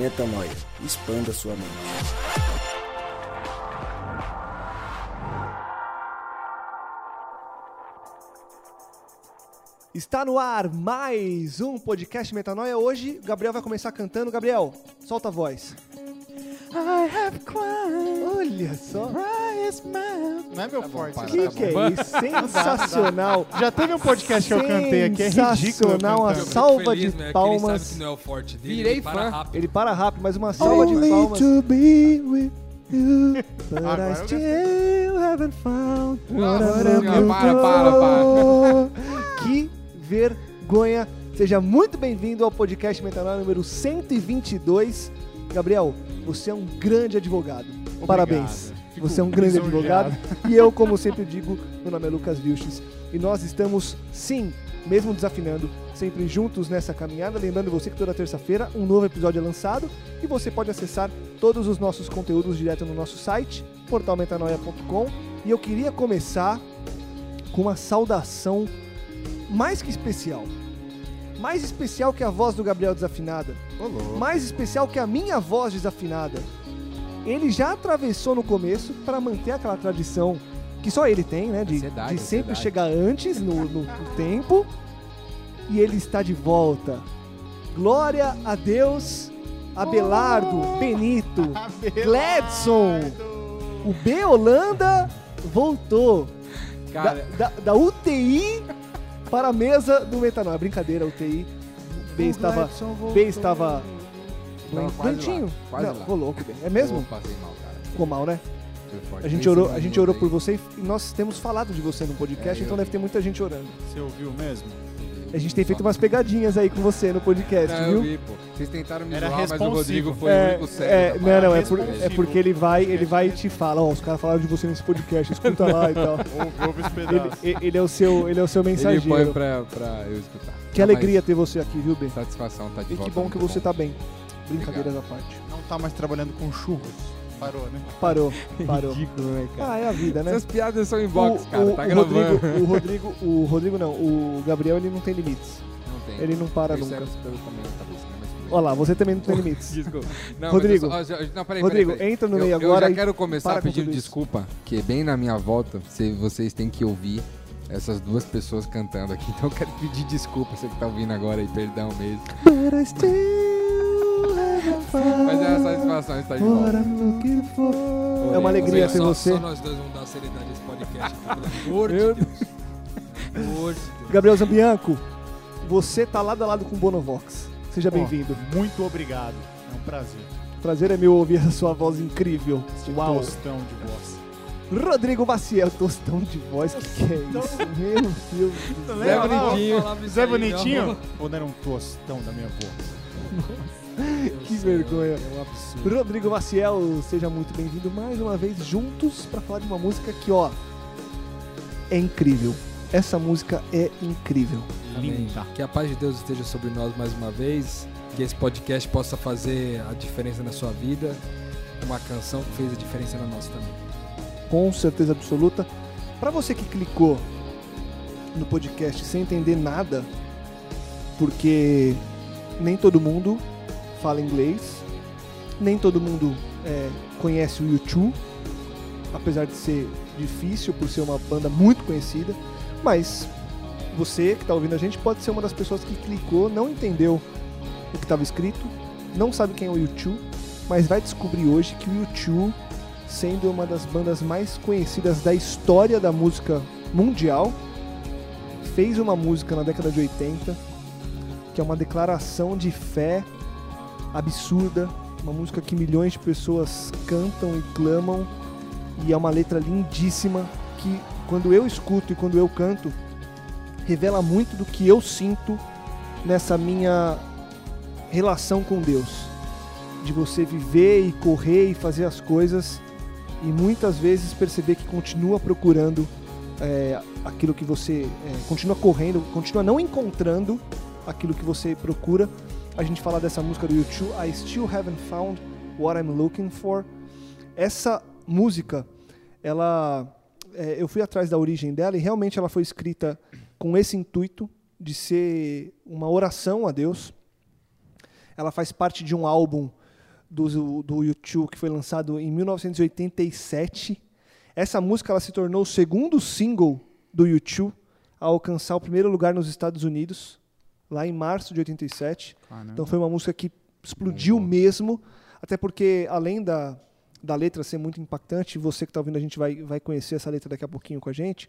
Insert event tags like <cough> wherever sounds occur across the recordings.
Metanoia. Expanda sua mente. Está no ar mais um podcast Metanoia. Hoje, o Gabriel vai começar cantando. Gabriel, solta a voz. I have cried, Olha só. Não é meu forte. O você que, sabe. que é isso? Sensacional. Já teve um podcast que eu cantei aqui, é ridículo. Sensacional, uma cantando. salva feliz, de né, palmas. Ele sabe que não é o forte dele. Virei ele para fã. rápido. Ele para rápido, mas uma salva de Only palmas. to be with you. But <laughs> Agora I eu still haven't found Nossa Senhora, para, para, for. <laughs> Que vergonha. Seja muito bem-vindo ao podcast Metanoia número 122. Gabriel, você é um grande advogado. Parabéns. Fico Você é um grande lisonjeado. advogado. E eu, como sempre digo, meu nome é Lucas Vilches. E nós estamos, sim, mesmo desafinando, sempre juntos nessa caminhada. Lembrando você que toda terça-feira um novo episódio é lançado e você pode acessar todos os nossos conteúdos direto no nosso site, portalmetanoia.com. E eu queria começar com uma saudação mais que especial. Mais especial que a voz do Gabriel desafinada louco. mais especial que a minha voz desafinada. Ele já atravessou no começo para manter aquela tradição que só ele tem, né? De, Ansiedade, de sempre ansiedade. chegar antes no, no- no tempo. E ele está de volta. Glória a Deus, Abelardo, Benito, Gladson. O B Holanda voltou. Da, Cara, da- da UTI para a mesa do metanol. É brincadeira, UTI. O B estava. B estava. Tava quase Doentinho? lá, quase Não, lá. ficou louco, B. É mesmo? eu passei mal, cara. Ficou mal, né? Foi forte. A gente orou, a gente orou por você e nós temos falado de você no podcast, É, então deve ter muita gente orando. Você ouviu mesmo? A gente tem feito umas pegadinhas aí com você no podcast, Não, viu? eu vi, pô. Vocês tentaram me Era zoar, mas o. Rodrigo foi É, o único sério. é, não, não, é, por- é porque ele vai, ele vai e te fala, ó, os caras falaram de você nesse podcast, escuta lá e tal. <laughs> Ouve, ouve esse Ele, pedaço. e- ele é o seu, ele é o seu Ele mensageiro. põe pra, pra eu escutar. Que Não, alegria ter você aqui, viu, B? mas Satisfação tá de E volta. que bom que você tá bem. Brincadeiras à parte. Não tá mais trabalhando com churros. Parou, né? Parou, <laughs> parou. Ridículo, né, cara? Ah, é a vida, né? Essas piadas são inbox, o, cara. o- tá o gravando. Rodrigo, o <laughs> Rodrigo, o Rodrigo não, o Gabriel ele não tem limites. Não tem. Ele não para nunca. é? Mas tudo bem. Olha lá, você também não tem limites. Desculpa. Não, Rodrigo. eu só- ó, não, peraí, Rodrigo, peraí, peraí. entra no eu, meio eu agora já e quero começar pedindo desculpa, que bem na minha volta, se vocês têm que ouvir essas duas pessoas cantando aqui. <laughs> Então eu quero pedir desculpa, você que tá ouvindo agora e perdão mesmo. But I still Mas é uma satisfação estar de volta. Looking for. É uma alegria ter você. Só nós dois vamos dar seriedade a esse podcast. Pelo amor de Deus. Pelo amor de Deus. Gabriel Zambianco, você tá lado a lado com o Bonovox. Seja bem-vindo. Muito obrigado. É um prazer. Prazer é meu ouvir a sua voz incrível. Uau. Uau. Tostão de voz. Rodrigo Maciel, tostão de voz, que que é isso? Meu Deus do céu. Zé Bonitinho. Zé Bonitinho? Ou não era um tostão da minha voz? <laughs> <laughs> Que vergonha. É um absurdo. Rodrigo Maciel, seja muito bem-vindo mais uma vez juntos para falar de uma música que, ó, é incrível. Essa música é incrível. Linda. Que a paz de Deus esteja sobre nós mais uma vez. Que esse podcast possa fazer a diferença na sua vida. Uma canção que fez a diferença na nossa também. Com certeza absoluta. Para você que clicou no podcast sem entender nada, porque nem todo mundo fala inglês, nem todo mundo é, conhece o YouTube, apesar de ser difícil por ser uma banda muito conhecida, mas você que está ouvindo a gente pode ser uma das pessoas que clicou, não entendeu o que estava escrito, não sabe quem é o YouTube, mas vai descobrir hoje que o YouTube, sendo uma das bandas mais conhecidas da história da música mundial, fez uma música na década de 80 que é uma declaração de fé absurda, uma música que milhões de pessoas cantam e clamam e é uma letra lindíssima que quando eu escuto e quando eu canto revela muito do que eu sinto nessa minha relação com Deus, de você viver e correr e fazer as coisas e muitas vezes perceber que continua procurando é, aquilo que você é, continua correndo, continua não encontrando aquilo que você procura. A gente fala dessa música do YouTube, I Still Haven't Found What I'm Looking For. Essa música, ela, é, eu fui atrás da origem dela e realmente ela foi escrita com esse intuito de ser uma oração a Deus. Ela faz parte de um álbum do, do YouTube que foi lançado em 1987. Essa música ela se tornou o segundo single do YouTube a alcançar o primeiro lugar nos Estados Unidos, lá em março de 87. Caramba. Então foi uma música que explodiu mesmo, até porque além da, da letra ser muito impactante, você que está ouvindo a gente vai, vai conhecer essa letra daqui a pouquinho com a gente.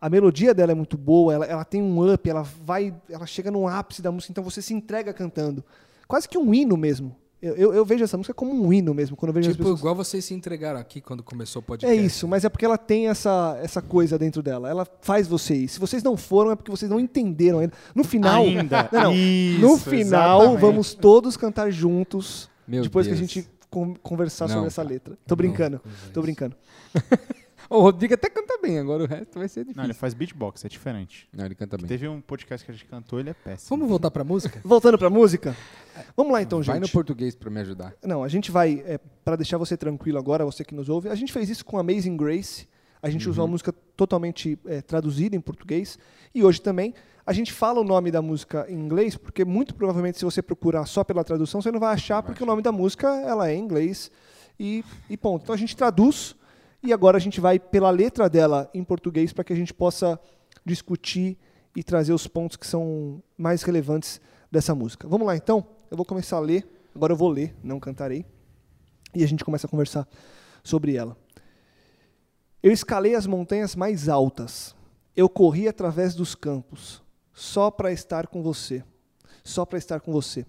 A melodia dela é muito boa, ela, ela tem um up, ela vai, ela chega no ápice da música, então você se entrega cantando. Quase que um hino mesmo. Eu, eu, eu vejo essa música como um hino mesmo, quando eu vejo as Tipo, pessoas... igual vocês se entregaram aqui quando começou o É podcast. isso, mas é porque ela tem essa, essa coisa dentro dela. Ela faz vocês. Se vocês não foram, é porque vocês não entenderam ainda. No final. Ainda. <laughs> Não, não. Isso, no final, exatamente. vamos todos cantar juntos. Meu depois Deus. que a gente con- conversar Não, sobre essa letra. Tô brincando. Não, Tô brincando. <laughs> O Rodrigo até canta bem, agora o resto vai ser difícil. Não, ele faz beatbox, é diferente. Não, ele canta bem. Teve um podcast que a gente cantou, ele é péssimo. Vamos voltar pra música? <laughs> Voltando pra música. Vamos lá então, Vai no gente. português pra me ajudar. Não, a gente vai, é, para deixar você tranquilo agora, você que nos ouve, a gente fez isso com Amazing Grace. A gente usou a música totalmente é, traduzida em português. E hoje também a gente fala o nome da música em inglês, porque muito provavelmente se você procurar só pela tradução, você não vai achar, porque o nome da música ela é em inglês e, e ponto. Então a gente traduz e agora a gente vai pela letra dela em português para que a gente possa discutir e trazer os pontos que são mais relevantes dessa música. Vamos lá então? Eu vou começar a ler. Agora eu vou ler, não cantarei. E a gente começa a conversar sobre ela. Eu escalei as montanhas mais altas. Eu corri através dos campos, só para estar com você. Só para estar com você.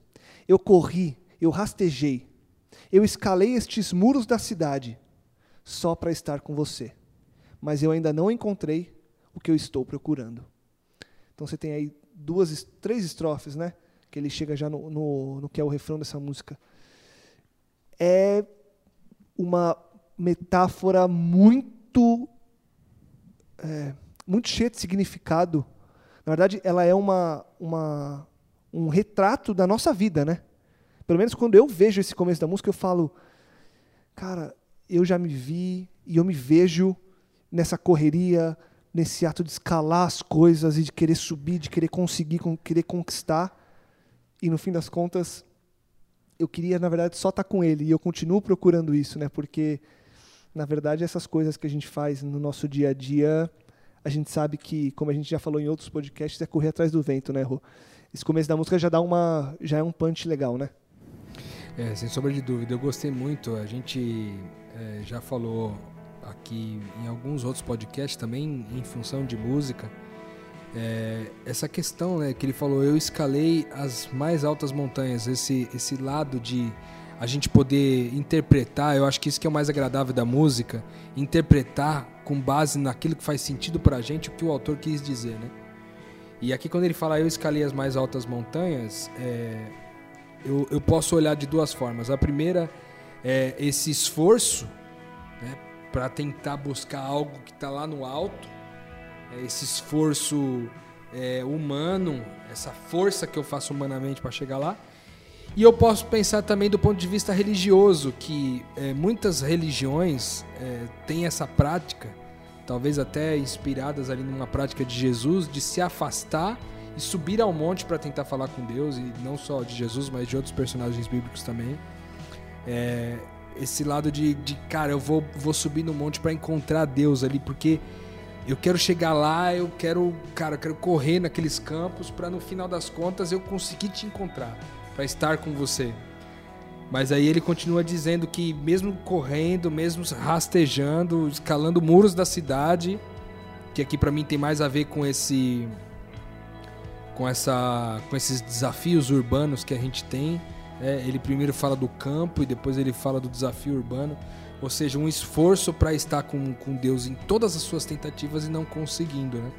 Eu corri, eu rastejei. Eu escalei estes muros da cidade, só para estar com você. Mas eu ainda não encontrei o que eu estou procurando. Então você tem aí duas, três estrofes, né? Que ele chega já no, no, no que é o refrão dessa música. É uma metáfora muito é, muito cheia de significado. Na verdade, ela é uma, uma um retrato da nossa vida, né? Pelo menos quando eu vejo esse começo da música, eu falo, cara, eu já me vi e eu me vejo nessa correria, nesse ato de escalar as coisas e de querer subir, de querer conseguir, con- querer conquistar. E no fim das contas, eu queria, na verdade, só estar com ele. E eu continuo procurando isso, né? Porque, na verdade, essas coisas que a gente faz no nosso dia a dia, a gente sabe que, como a gente já falou em outros podcasts, é correr atrás do vento, né, Rô? Esse começo da música já dá uma. já é um punch legal, né? É, sem sombra de dúvida, eu gostei muito. A gente é, já falou aqui em alguns outros podcasts também em função de música. É, essa questão né, que ele falou, eu escalei as mais altas montanhas, esse, esse lado de a gente poder interpretar, eu acho que isso que é o mais agradável da música, interpretar com base naquilo que faz sentido pra gente o que o autor quis dizer, né? E aqui quando ele fala eu escalei as mais altas montanhas, é, eu, eu posso olhar de duas formas. A primeira é esse esforço né, para tentar buscar algo que está lá no alto, é esse esforço é, humano, essa força que eu faço humanamente para chegar lá. E eu posso pensar também do ponto de vista religioso, que é, muitas religiões é, têm essa prática, talvez até inspiradas ali numa prática de Jesus, de se afastar e subir ao monte para tentar falar com Deus, e não só de Jesus, mas de outros personagens bíblicos também. É, esse lado de, de, cara, eu vou, vou subir no monte para encontrar Deus ali, porque eu quero chegar lá, eu quero, cara, eu quero correr naqueles campos para no final das contas eu conseguir te encontrar, para estar com você. Mas aí ele continua dizendo que mesmo correndo, mesmo rastejando, escalando muros da cidade, que aqui para mim tem mais a ver com esse com essa com esses desafios urbanos que a gente tem, né? ele primeiro fala do campo e depois ele fala do desafio urbano, ou seja, um esforço para estar com, com Deus em todas as suas tentativas e não conseguindo, né?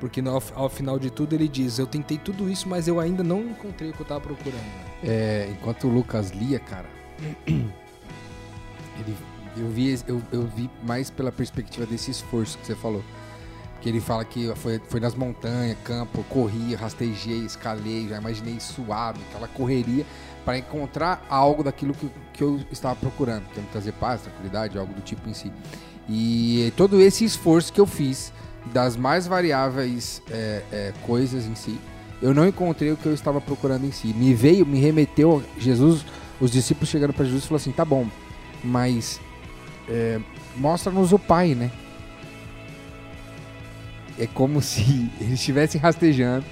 Porque no, ao, final de tudo ele diz: Eu tentei tudo isso, mas eu ainda não encontrei o que eu estava procurando. É, enquanto o Lucas lia, cara, <clears throat> ele, eu, vi, eu, eu vi mais pela perspectiva desse esforço que você falou. Que ele fala que foi, foi nas montanhas, campo, corri, rastejei, escalei, já imaginei suave, aquela correria para encontrar algo daquilo que, que eu estava procurando, que trazer paz, tranquilidade, algo do tipo em si. E todo esse esforço que eu fiz das mais variáveis é, é, coisas em si, eu não encontrei o que eu estava procurando em si. Me veio, me remeteu, Jesus os discípulos chegaram para Jesus e falaram assim: tá bom, mas é, mostra-nos o Pai, né? É como <laughs> se eles estivessem rastejando,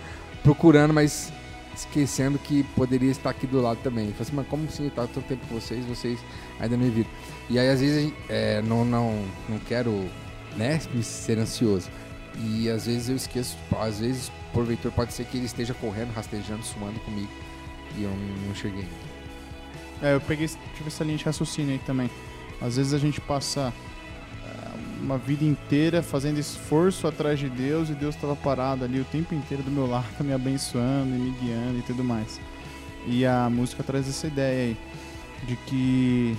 procurando, mas esquecendo que poderia estar aqui do lado também. Falou assim, mas como assim? Eu tanto tempo com vocês, vocês ainda não me viram. E aí, às vezes, é, não, não, não quero né, ser ansioso. E às vezes eu esqueço, às vezes, porventura, pode ser que ele esteja correndo, rastejando, suando comigo. E eu não, cheguei. É, eu peguei, tive essa linha de raciocínio aí também. Às vezes a gente passa uma vida inteira fazendo esforço atrás de Deus e Deus estava parado ali o tempo inteiro do meu lado, <laughs> me abençoando e me guiando e tudo mais. E a música traz essa ideia aí de que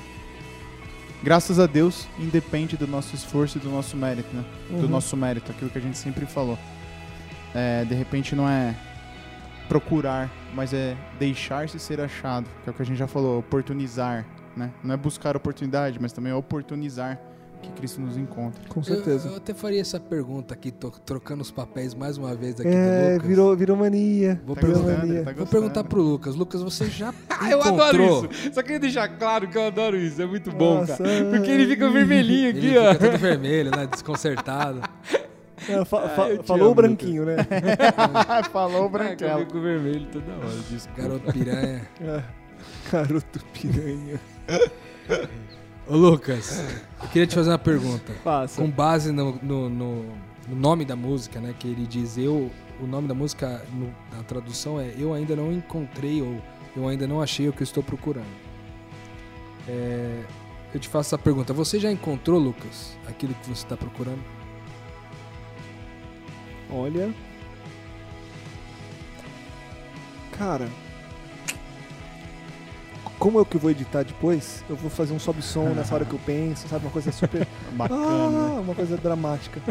graças a Deus independe do nosso esforço e do nosso mérito, né? Do Uhum. nosso mérito, aquilo que a gente sempre falou. É, de repente não é procurar, mas é deixar-se ser achado, que é o que a gente já falou, oportunizar, né? Não é buscar oportunidade, mas também é oportunizar que Cristo nos encontre. Com certeza. Eu, eu até faria essa pergunta aqui, tô trocando os papéis mais uma vez aqui é, do Lucas. virou, virou mania. Vou virou perguntar, mania. tá Vou perguntar pro Lucas. Lucas, você já <laughs> Ah, eu adoro isso. Só queria deixar claro que eu adoro isso. É muito bom, Nossa, cara. Porque ele fica vermelhinho Ele aqui, ó. fica todo vermelho, né? Desconcertado. É, fa- fa- eu te falou o branquinho, né? <laughs> Falou o Ah, que eu branquelo. fico vermelho toda hora. Desculpa. Garoto piranha. É. Garoto piranha. <laughs> Ô, Lucas, eu queria te fazer uma pergunta. Passa. Com base no, no- no- no nome da música, né? Que ele diz eu. O nome da música no- na tradução é Eu ainda não encontrei ou Eu ainda não achei o que eu estou procurando. É, eu te faço essa pergunta. Você já encontrou, Lucas, aquilo que você está procurando? Olha. Cara. Como eu que vou editar depois, eu vou fazer um sobe-som nessa hora que eu <laughs> penso, sabe? Uma coisa super. <laughs> Bacana. Ah, uma coisa dramática.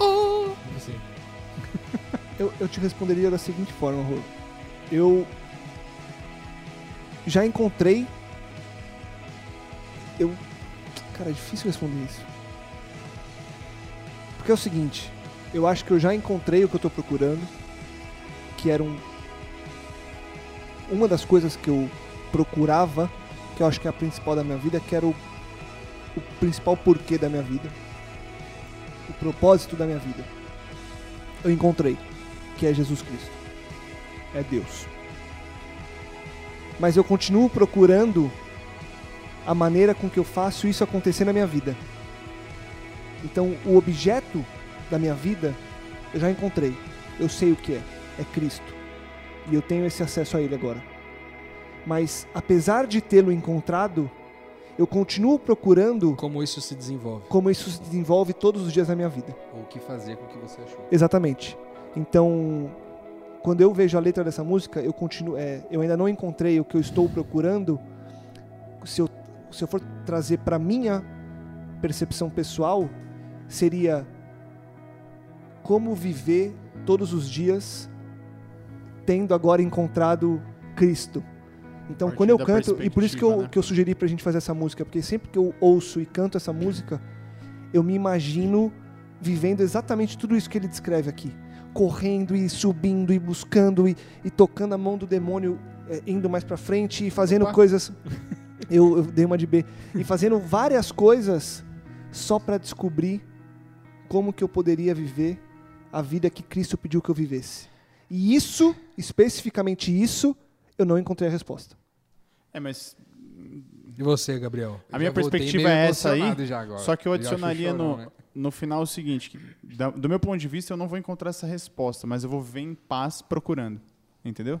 <laughs> Assim. Eu, eu te responderia da seguinte forma, Rô. Eu já encontrei. Eu. Cara, é difícil responder isso. Porque é o seguinte, eu acho que eu já encontrei o que eu tô procurando, que era um. Uma das coisas que eu procurava, que eu acho que é a principal da minha vida, que era o, o principal porquê da minha vida. O propósito da minha vida. Eu encontrei que é Jesus Cristo. É Deus. Mas eu continuo procurando a maneira com que eu faço isso acontecer na minha vida. Então, o objeto da minha vida eu já encontrei. Eu sei o que é. É Cristo. E eu tenho esse acesso a Ele agora. Mas, apesar de tê-lo encontrado, eu continuo procurando Como isso se desenvolve? como isso se desenvolve todos os dias da minha vida. Ou o que fazer com o que você achou. Exatamente. Então, quando eu vejo a letra dessa música, eu continuo, é, eu ainda não encontrei o que eu estou procurando. Se eu, se eu for trazer para minha percepção pessoal, seria como viver todos os dias tendo agora encontrado Cristo. Então, quando eu canto, e por isso que eu, né? que eu sugeri pra gente fazer essa música, porque sempre que eu ouço e canto essa música, eu me imagino vivendo exatamente tudo isso que ele descreve aqui. Correndo e subindo e buscando e, e tocando a mão do demônio, é, indo mais pra frente e fazendo Opa. coisas. <laughs> Eu, eu dei uma de B. E fazendo várias coisas só pra descobrir como que eu poderia viver a vida que Cristo pediu que eu vivesse. E isso, especificamente isso, eu não encontrei a resposta. É, mas E você, Gabriel? a minha perspectiva é essa aí. agora. Só que eu adicionaria chorão, no, né? no final o seguinte: que da- do meu ponto de vista, eu não vou encontrar essa resposta, mas eu vou viver em paz procurando. Entendeu?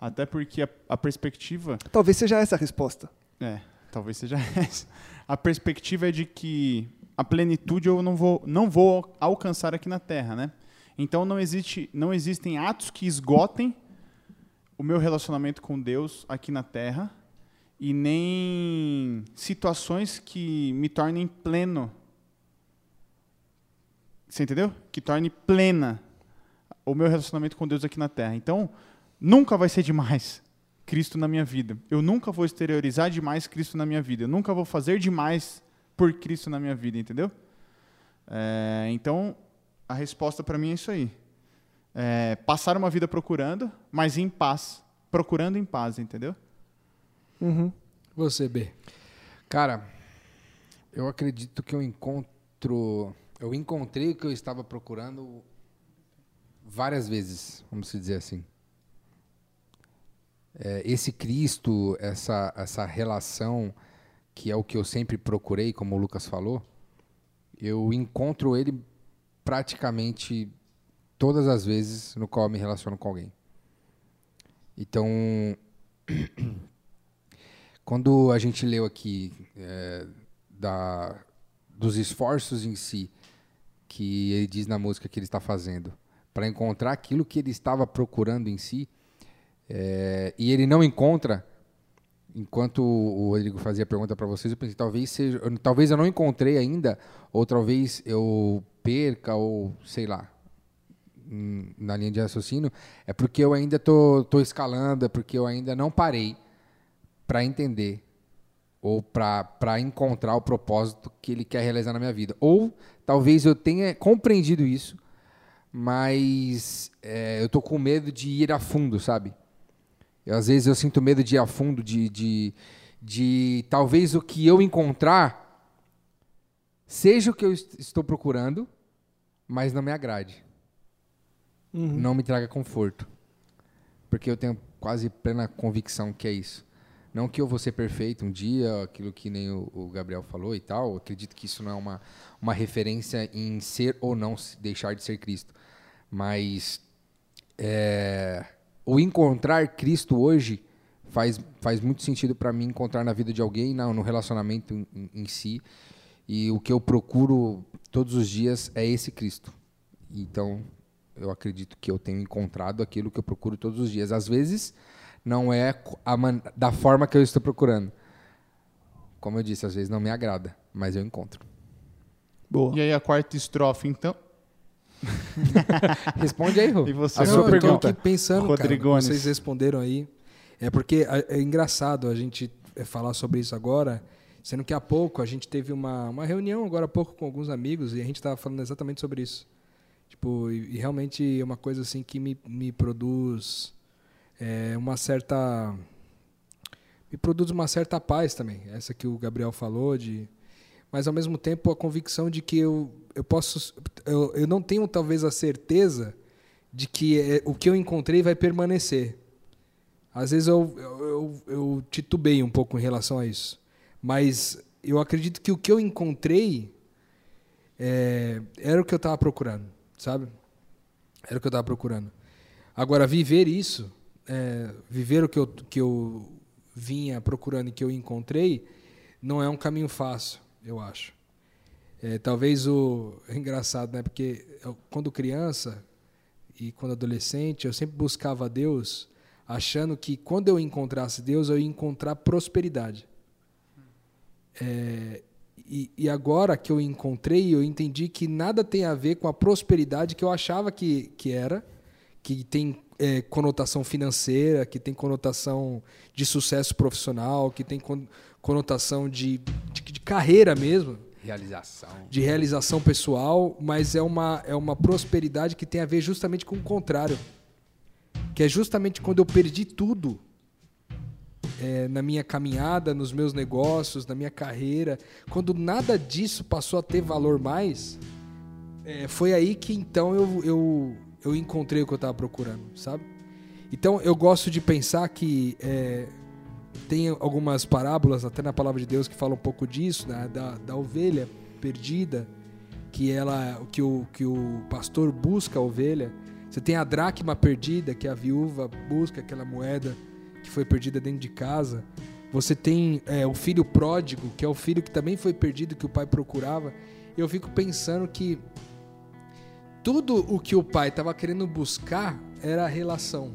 Até porque a, a perspectiva. Talvez seja essa a resposta. É, talvez seja <laughs> essa. A perspectiva é de que a plenitude eu não vou, não vou alcançar aqui na Terra, né? Então não, existe, não existem atos que esgotem o meu relacionamento com Deus aqui na Terra e nem situações que me tornem pleno. Você entendeu? Que torne plena o meu relacionamento com Deus aqui na Terra. Então, nunca vai ser demais Cristo na minha vida. Eu nunca vou exteriorizar demais Cristo na minha vida. Eu nunca vou fazer demais por Cristo na minha vida, entendeu? É, então, a resposta para mim é isso aí. É, passar uma vida procurando, mas em paz. Procurando em paz, entendeu? Uhum. Você, B. Cara, eu acredito que eu encontro. Eu encontrei o que eu estava procurando várias vezes, vamos dizer assim. É, esse Cristo, essa, essa relação, que é o que eu sempre procurei, como o Lucas falou, eu encontro ele praticamente todas as vezes no qual me relaciono com alguém. Então, <clears throat> quando a gente leu aqui é, da, dos esforços em si que ele diz na música que ele está fazendo para encontrar aquilo que ele estava procurando em si é, e ele não encontra enquanto o Rodrigo fazia a pergunta para vocês eu pensei talvez seja talvez eu não encontrei ainda ou talvez eu perca ou sei lá na linha de raciocínio é porque eu ainda tô, tô escalando é porque eu ainda não parei para entender ou para encontrar o propósito que ele quer realizar na minha vida. Ou talvez eu tenha compreendido isso, mas é, eu tô com medo de ir a fundo, sabe? Eu, às vezes eu sinto medo de ir a fundo, de, de, de talvez o que eu encontrar seja o que eu est- estou procurando, mas não me agrade. Uhum. Não me traga conforto. Porque eu tenho quase plena convicção que é isso. Não que eu vou ser perfeito um dia, aquilo que nem o, o Gabriel falou e tal. Eu acredito que isso não é uma, uma referência em ser ou não deixar de ser Cristo. Mas é, o encontrar Cristo hoje faz, faz muito sentido para mim encontrar na vida de alguém, na- no relacionamento em- em si. E o que eu procuro todos os dias é esse Cristo. Então, eu acredito que eu tenho encontrado aquilo que eu procuro todos os dias. Às vezes, não é co- a man- da forma que eu estou procurando. Como eu disse, às vezes não me agrada, mas eu encontro. Boa. E aí a quarta estrofe, então. <laughs> Responde aí, Rô. E você, A Não, sua eu tô pergunta. aqui pensando, cara, vocês responderam aí. É porque é, é engraçado a gente é, falar sobre isso agora, sendo que há pouco a gente teve uma, uma reunião agora há pouco com alguns amigos e a gente estava falando exatamente sobre isso. Tipo, e, e realmente é uma coisa assim que me, me produz é, uma certa me produz uma certa paz também. Essa que o Gabriel falou de mas ao mesmo tempo a convicção de que eu, eu posso eu, eu não tenho talvez a certeza de que é, o que eu encontrei vai permanecer. Às vezes eu, eu, eu, titubei um pouco em relação a isso. Mas eu acredito que o que eu encontrei é, era o que eu estava procurando, sabe? Era o que eu estava procurando. Agora, viver isso, é, viver o que eu, que eu vinha procurando e que eu encontrei, não é um caminho fácil, eu acho. É, talvez o. É engraçado, né? Porque eu, quando criança e quando adolescente, eu sempre buscava Deus achando que quando eu encontrasse Deus, eu ia encontrar prosperidade. É, e, e agora que eu encontrei, eu entendi que nada tem a ver com a prosperidade que eu achava que, que era, que tem é, conotação financeira, que tem conotação de sucesso profissional, que tem con- conotação de, de, de carreira mesmo Realização. de realização pessoal, mas é uma, é uma prosperidade que tem a ver justamente com o contrário. Que é justamente quando eu perdi tudo é, na minha caminhada, nos meus negócios, na minha carreira, quando nada disso passou a ter valor mais, é, foi aí que então eu, eu, eu encontrei o que eu estava procurando, sabe? Então eu gosto de pensar que é, tem algumas parábolas, até na palavra de Deus, que falam um pouco disso, né? da, da ovelha perdida, que ela, que o, que o pastor busca a ovelha. Você tem a dracma perdida, que a viúva busca aquela moeda que foi perdida dentro de casa. Você tem é, o filho pródigo, que é o filho que também foi perdido, que o pai procurava. Eu fico pensando que tudo o que o pai estava querendo buscar era a relação.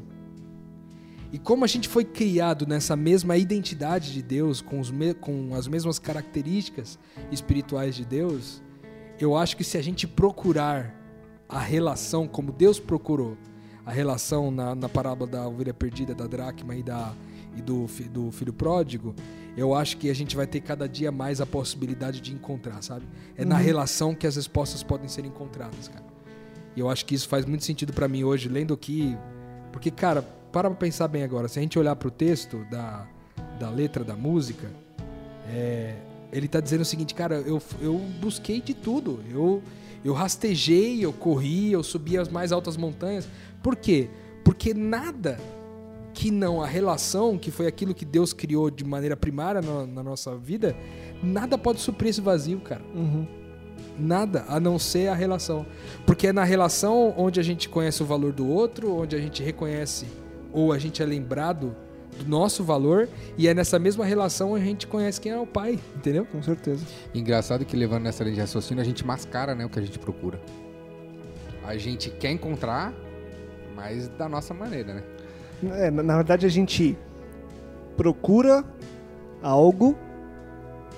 E como a gente foi criado nessa mesma identidade de Deus, com, com as mesmas características espirituais de Deus, eu acho que se a gente procurar a relação como Deus procurou, a relação na, na parábola da ovelha perdida, da dracma e, da, e do, do filho pródigo, eu acho que a gente vai ter cada dia mais a possibilidade de encontrar, sabe? É na relação que as respostas podem ser encontradas, cara. E eu acho que isso faz muito sentido pra mim hoje, lendo aqui. Porque, cara, para pra pensar bem agora. Se a gente olhar pro texto da, da letra da música, é, ele tá dizendo o seguinte, cara, eu, eu busquei de tudo. Eu, eu rastejei, eu corri, eu subi as mais altas montanhas. Por quê? Porque nada que não a relação, que foi aquilo que Deus criou de maneira primária na, na nossa vida, nada pode suprir esse vazio, cara. Uhum. Nada, a não ser a relação. Porque é na relação onde a gente conhece o valor do outro, onde a gente reconhece ou a gente é lembrado do nosso valor, e é nessa mesma relação a gente conhece quem é o pai, entendeu? Com certeza. Engraçado que levando nessa linha de raciocínio, a gente mascara né, o que a gente procura. A gente quer encontrar, mas da nossa maneira, né? É, na, na verdade, a gente procura algo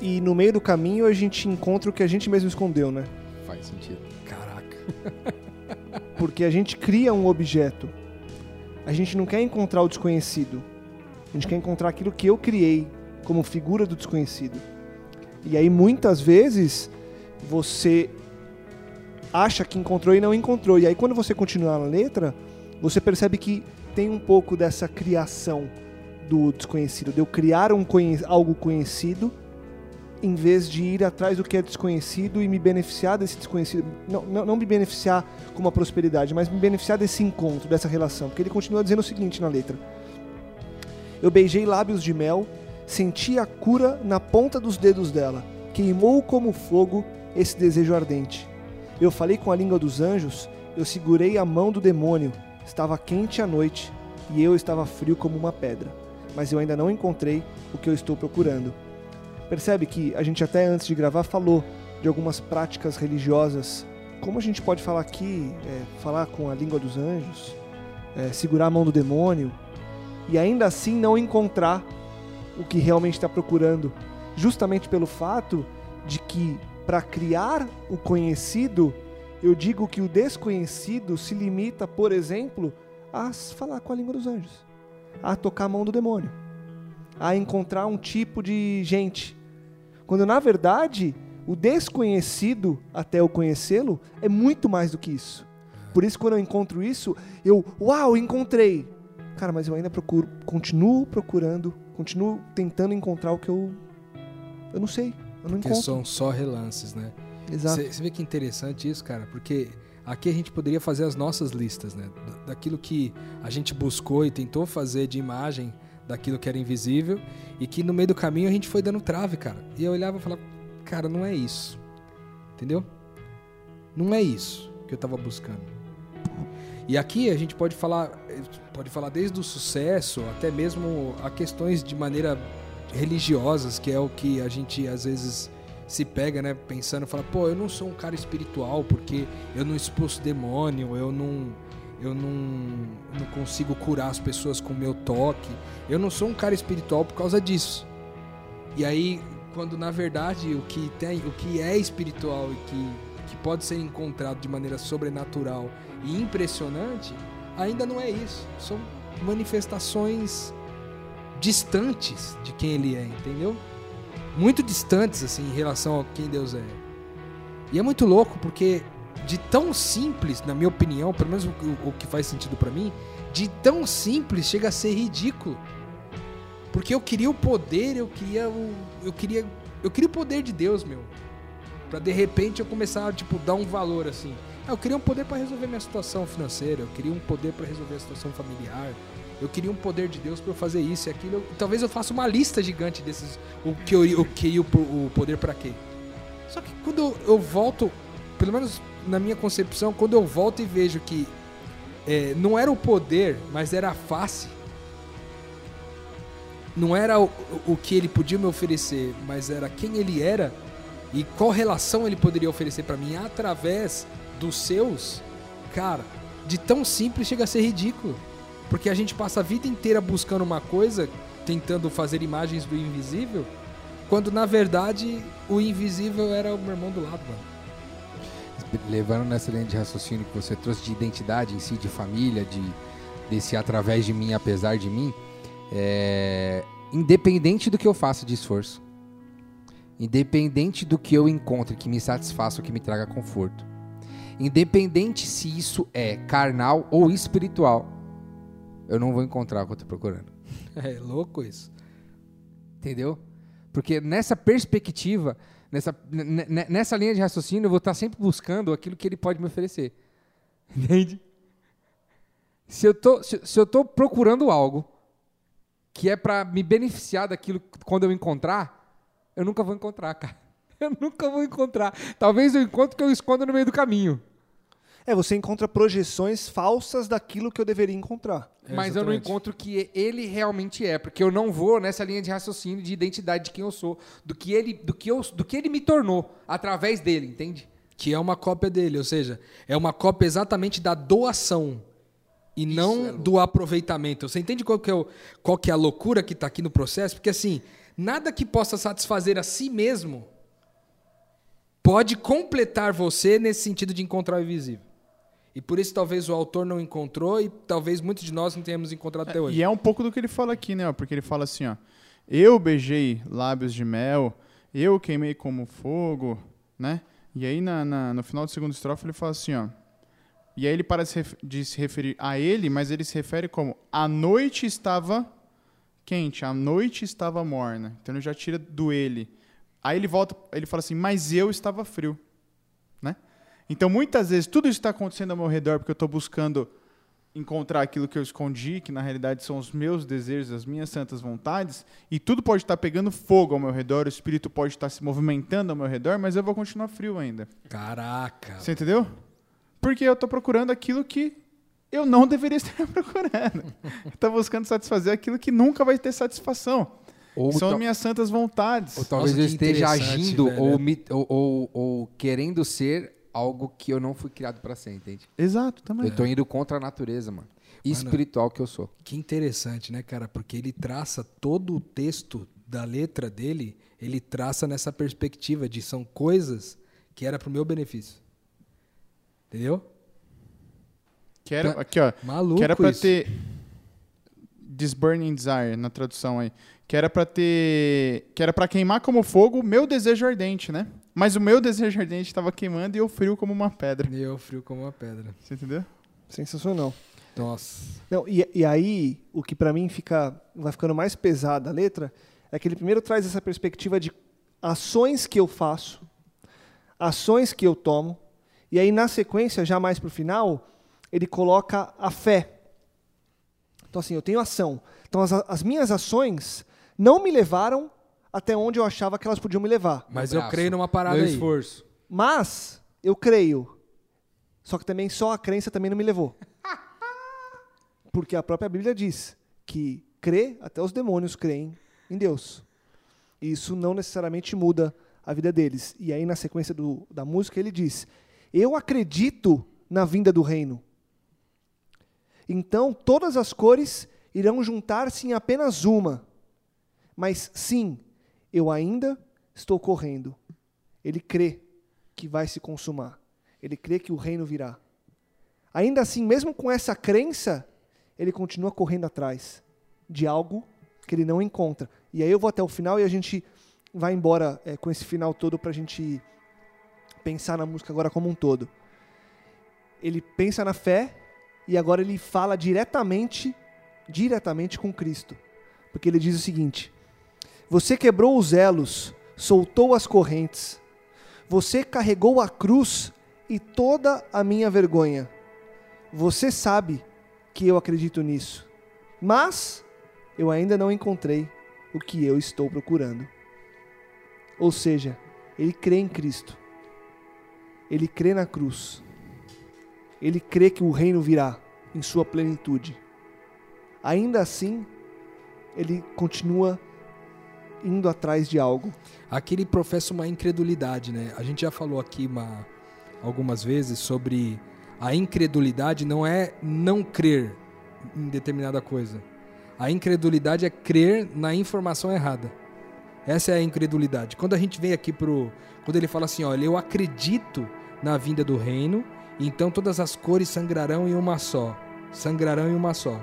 e no meio do caminho a gente encontra o que a gente mesmo escondeu, né? Faz sentido. Caraca. Porque a gente cria um objeto. A gente não quer encontrar o desconhecido. A gente quer encontrar aquilo que eu criei como figura do desconhecido. E aí muitas vezes você acha que encontrou e não encontrou. E aí quando você continuar na letra, você percebe que tem um pouco dessa criação do desconhecido, de eu criar um conhe algo conhecido em vez de ir atrás do que é desconhecido e me beneficiar desse desconhecido. Não, não, não me beneficiar com uma prosperidade, mas me beneficiar desse encontro, dessa relação. Porque ele continua dizendo o seguinte na letra: Eu beijei lábios de mel, senti a cura na ponta dos dedos dela, queimou como fogo esse desejo ardente. Eu falei com a língua dos anjos, eu segurei a mão do demônio, estava quente a noite e eu estava frio como uma pedra. Mas eu ainda não encontrei o que eu estou procurando. Percebe que a gente até antes de gravar falou de algumas práticas religiosas. Como a gente pode falar aqui, é, falar com a língua dos anjos, é, segurar a mão do demônio e ainda assim não encontrar o que realmente está procurando, justamente pelo fato de que para criar o conhecido, eu digo que o desconhecido se limita, por exemplo, a falar com a língua dos anjos, a tocar a mão do demônio, a encontrar um tipo de gente quando na verdade o desconhecido, até eu conhecê-lo, é muito mais do que isso. Por isso, quando eu encontro isso, eu, uau, encontrei. Cara, mas eu ainda procuro, continuo procurando, continuo tentando encontrar o que eu. Eu não sei. Eu não Porque encontro. são só relances, né? Exato. Você vê que interessante isso, cara, porque aqui a gente poderia fazer as nossas listas, né? Da- Daquilo que a gente buscou e tentou fazer de imagem daquilo que era invisível e que no meio do caminho a gente foi dando trave, cara. E eu olhava e falava, cara, não é isso. Entendeu? Não é isso que eu tava buscando. E aqui a gente pode falar, pode falar desde o sucesso até mesmo a questões de maneira religiosas, que é o que a gente às vezes se pega, né, pensando, fala, pô, eu não sou um cara espiritual porque eu não expulso demônio, eu não eu não, não consigo curar as pessoas com meu toque. Eu não sou um cara espiritual por causa disso. E aí, quando na verdade o que tem, o que é espiritual e que, que pode ser encontrado de maneira sobrenatural e impressionante, ainda não é isso. São manifestações distantes de quem ele é, entendeu? Muito distantes assim em relação a quem Deus é. E é muito louco porque de tão simples, na minha opinião, pelo menos o, o que faz sentido pra mim, de tão simples chega a ser ridículo. Porque eu queria o poder, eu queria o eu queria eu queria o poder de Deus, meu. Pra de repente eu começar tipo dar um valor assim. Eu queria um poder pra resolver minha situação financeira, eu queria um poder pra resolver a situação familiar. Eu queria um poder de Deus pra eu fazer isso e aquilo. Eu- talvez eu faça uma lista gigante desses o que eu, eu queria o, po- o poder pra quê. Só que quando eu, eu volto, pelo menos na minha concepção, quando eu volto e vejo que é, não era o poder, mas era a face. Não era o, o que ele podia me oferecer, mas era quem ele era e qual relação ele poderia oferecer pra mim através dos seus. Cara, de tão simples chega a ser ridículo. Porque a gente passa a vida inteira buscando uma coisa, tentando fazer imagens do invisível, quando na verdade o invisível era o meu irmão do lado, mano. Levando nessa linha de raciocínio que você trouxe de identidade em si, de família, de desse através de mim, apesar de mim, é, independente do que eu faça de esforço, independente do que eu encontre que me satisfaça ou que me traga conforto, independente se isso é carnal ou espiritual, eu não vou encontrar o que eu tô procurando. <laughs> É louco isso. Entendeu? Porque nessa perspectiva, nessa, nessa linha de raciocínio, eu vou estar sempre buscando aquilo que ele pode me oferecer. <laughs> Entende? Se eu tô, se, se eu tô procurando algo que é para me beneficiar daquilo quando eu encontrar, eu nunca vou encontrar, <laughs> cara. Eu nunca vou encontrar. Talvez eu encontre que eu esconda no meio do caminho. É, você encontra projeções falsas daquilo que eu deveria encontrar. É, mas eu não encontro o que ele realmente é, porque eu não vou nessa linha de raciocínio de identidade de quem eu sou, do que ele, do que eu, do que ele me tornou através dele, entende? Que é uma cópia dele, ou seja, é uma cópia exatamente da doação e não do aproveitamento. Você entende qual que é, o, qual que é a loucura que está aqui no processo? Porque assim, nada que possa satisfazer a si mesmo pode completar você nesse sentido de encontrar o invisível. E por isso talvez o autor não encontrou e talvez muitos de nós não tenhamos encontrado até hoje. E é um pouco do que ele fala aqui, né? Porque ele fala assim, ó. Eu beijei lábios de mel, eu queimei como fogo, né? E aí na, na- no final do segundo estrofe ele fala assim, ó. E aí ele para de se referir a ele, mas ele se refere como a noite estava quente, a noite estava morna. Então ele já tira do ele. Aí ele volta, ele fala assim, mas eu estava frio? Então muitas vezes tudo isso está acontecendo ao meu redor porque eu estou buscando encontrar aquilo que eu escondi, que na realidade são os meus desejos, as minhas santas vontades, e tudo pode estar pegando fogo ao meu redor, o espírito pode estar se movimentando ao meu redor, mas eu vou continuar frio ainda. Caraca. Você entendeu? Porque eu estou procurando aquilo que eu não deveria estar <laughs> procurando. Estou buscando satisfazer aquilo que nunca vai ter satisfação. Ou, São minhas santas vontades. ou talvez Nossa, eu esteja agindo ou, me- ou- ou- ou querendo ser algo que eu não fui criado para ser, entende? Exato, também. Eu tô indo contra a natureza, mano. Espiritual que eu sou. Que interessante, né, cara? Porque ele traça todo o texto da letra dele, ele traça nessa perspectiva de são coisas que era pro meu benefício. Entendeu? Que era, aqui, ó. Maluco que era pra isso. ter this burning desire na tradução aí, que era pra ter, que era para queimar como fogo o meu desejo ardente, né? Mas o meu desejo ardente estava queimando e eu frio como uma pedra. E eu frio como uma pedra. Você entendeu? Sensacional. Nossa. Não, e, e aí, o que pra mim fica, vai ficando mais pesado a letra, é que ele primeiro traz essa perspectiva de ações que eu faço, ações que eu tomo, e aí na sequência, já mais pro final, ele coloca a fé. Então assim, eu tenho ação. Então as, as minhas ações não me levaram até onde eu achava que elas podiam me levar. Mas eu creio numa parada Meu aí. esforço. Mas eu creio. Só que também só a crença também não me levou. <laughs> Porque a própria Bíblia diz que crê, até os demônios creem em Deus. E isso não necessariamente muda a vida deles. E aí na sequência do- da música ele diz: Eu acredito na vinda do reino. Então todas as cores irão juntar-se em apenas uma. Mas sim, eu ainda estou correndo. Ele crê que vai se consumar. Ele crê que o reino virá. Ainda assim, mesmo com essa crença, ele continua correndo atrás de algo que ele não encontra. E aí eu vou até o final e a gente vai embora é, com esse final todo para a gente pensar na música agora como um todo. Ele pensa na fé e agora ele fala diretamente, diretamente com Cristo. Porque ele diz o seguinte: Você quebrou os elos, soltou as correntes, você carregou a cruz e toda a minha vergonha. Você sabe que eu acredito nisso. Mas eu ainda não encontrei o que eu estou procurando. Ou seja, ele crê em Cristo. Ele crê na cruz. Ele crê que o reino virá em sua plenitude. Ainda assim, ele continua indo atrás de algo. Aqui ele professa uma incredulidade, né? A gente já falou aqui uma- algumas vezes sobre a incredulidade não é não crer em determinada coisa. A incredulidade é crer na informação errada. Essa é a incredulidade. Quando a gente vem aqui pro. Quando ele fala assim, olha, eu acredito na vinda do reino, então todas as cores sangrarão em uma só. Sangrarão em uma só.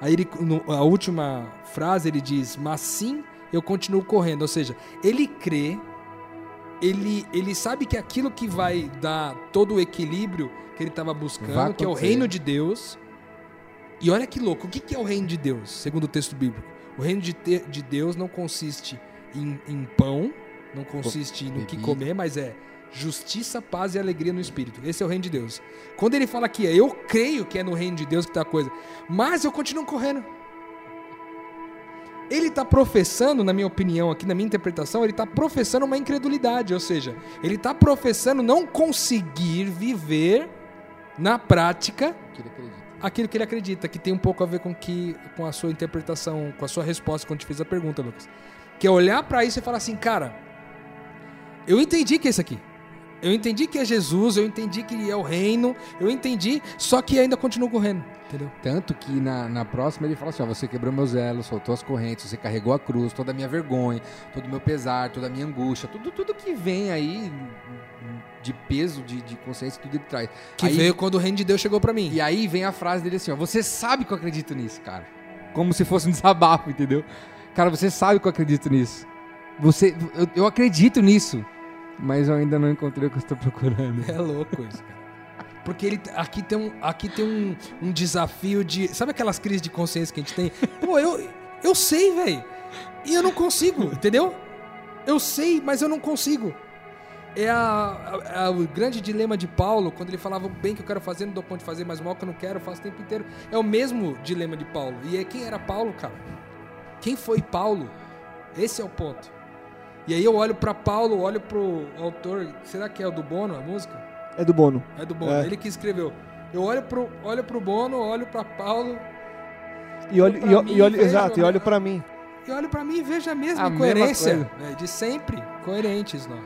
Aí ele, no- a última frase ele diz, mas sim eu continuo correndo. Ou seja, ele crê, ele, ele sabe que aquilo que vai dar todo o equilíbrio que ele estava buscando, que é o reino de Deus. E olha que louco, o que que é o reino de Deus, segundo o texto bíblico? O reino de, te- de Deus não consiste em, em pão, não consiste no que comer, mas é justiça, paz e alegria no espírito. Esse é o reino de Deus. Quando ele fala aqui, é, eu creio que é no reino de Deus que tá a coisa, mas eu continuo correndo. Ele está professando, na minha opinião, aqui na minha interpretação, ele está professando uma incredulidade, ou seja, ele está professando não conseguir viver na prática Que aquilo que ele acredita, que tem um pouco a ver com que com a sua interpretação, com a sua resposta quando te fiz a pergunta, Lucas. Que é olhar para isso e falar assim, cara, eu entendi que é isso aqui. Eu entendi que é Jesus, eu entendi que é o reino, eu entendi, só que ainda continuo correndo, entendeu? Tanto que na, na próxima ele fala assim: ó, você quebrou meus elos, soltou as correntes, você carregou a cruz, toda a minha vergonha, todo o meu pesar, toda a minha angústia, tudo, tudo que vem aí de peso, de, de consciência, tudo ele traz. Que Aí- veio quando o reino de Deus chegou para mim. E aí vem a frase dele assim: ó, você sabe que eu acredito nisso, cara. Como se fosse um desabafo, entendeu? Cara, você sabe que eu acredito nisso. Você, eu, eu acredito nisso, mas eu ainda não encontrei o que eu estou procurando. É louco isso, cara. Porque ele, aqui tem, um, aqui tem um, um desafio de. Sabe aquelas crises de consciência que a gente tem? Pô, eu, eu sei, velho. E eu não consigo, entendeu? Eu sei, mas eu não consigo. É a, a- a- o grande dilema de Paulo, quando ele falava bem que eu quero fazer, não dou conta de fazer, mas mal que eu não quero, eu faço o tempo inteiro. É o mesmo dilema de Paulo. E é quem era Paulo, cara? Quem foi Paulo? Esse é o ponto. E aí eu olho pra Paulo, olho pro autor, será que é o do Bono, a música? É do Bono. É do Bono, É. ele que escreveu. Eu olho pro, olho pro Bono, olho pra Paulo E olho, Pra e, o- mim, e olho vejo exato, e olho pra mim. e olho pra mim e vejo a mesma A mesma incoerência é, de sempre. Coerentes nós.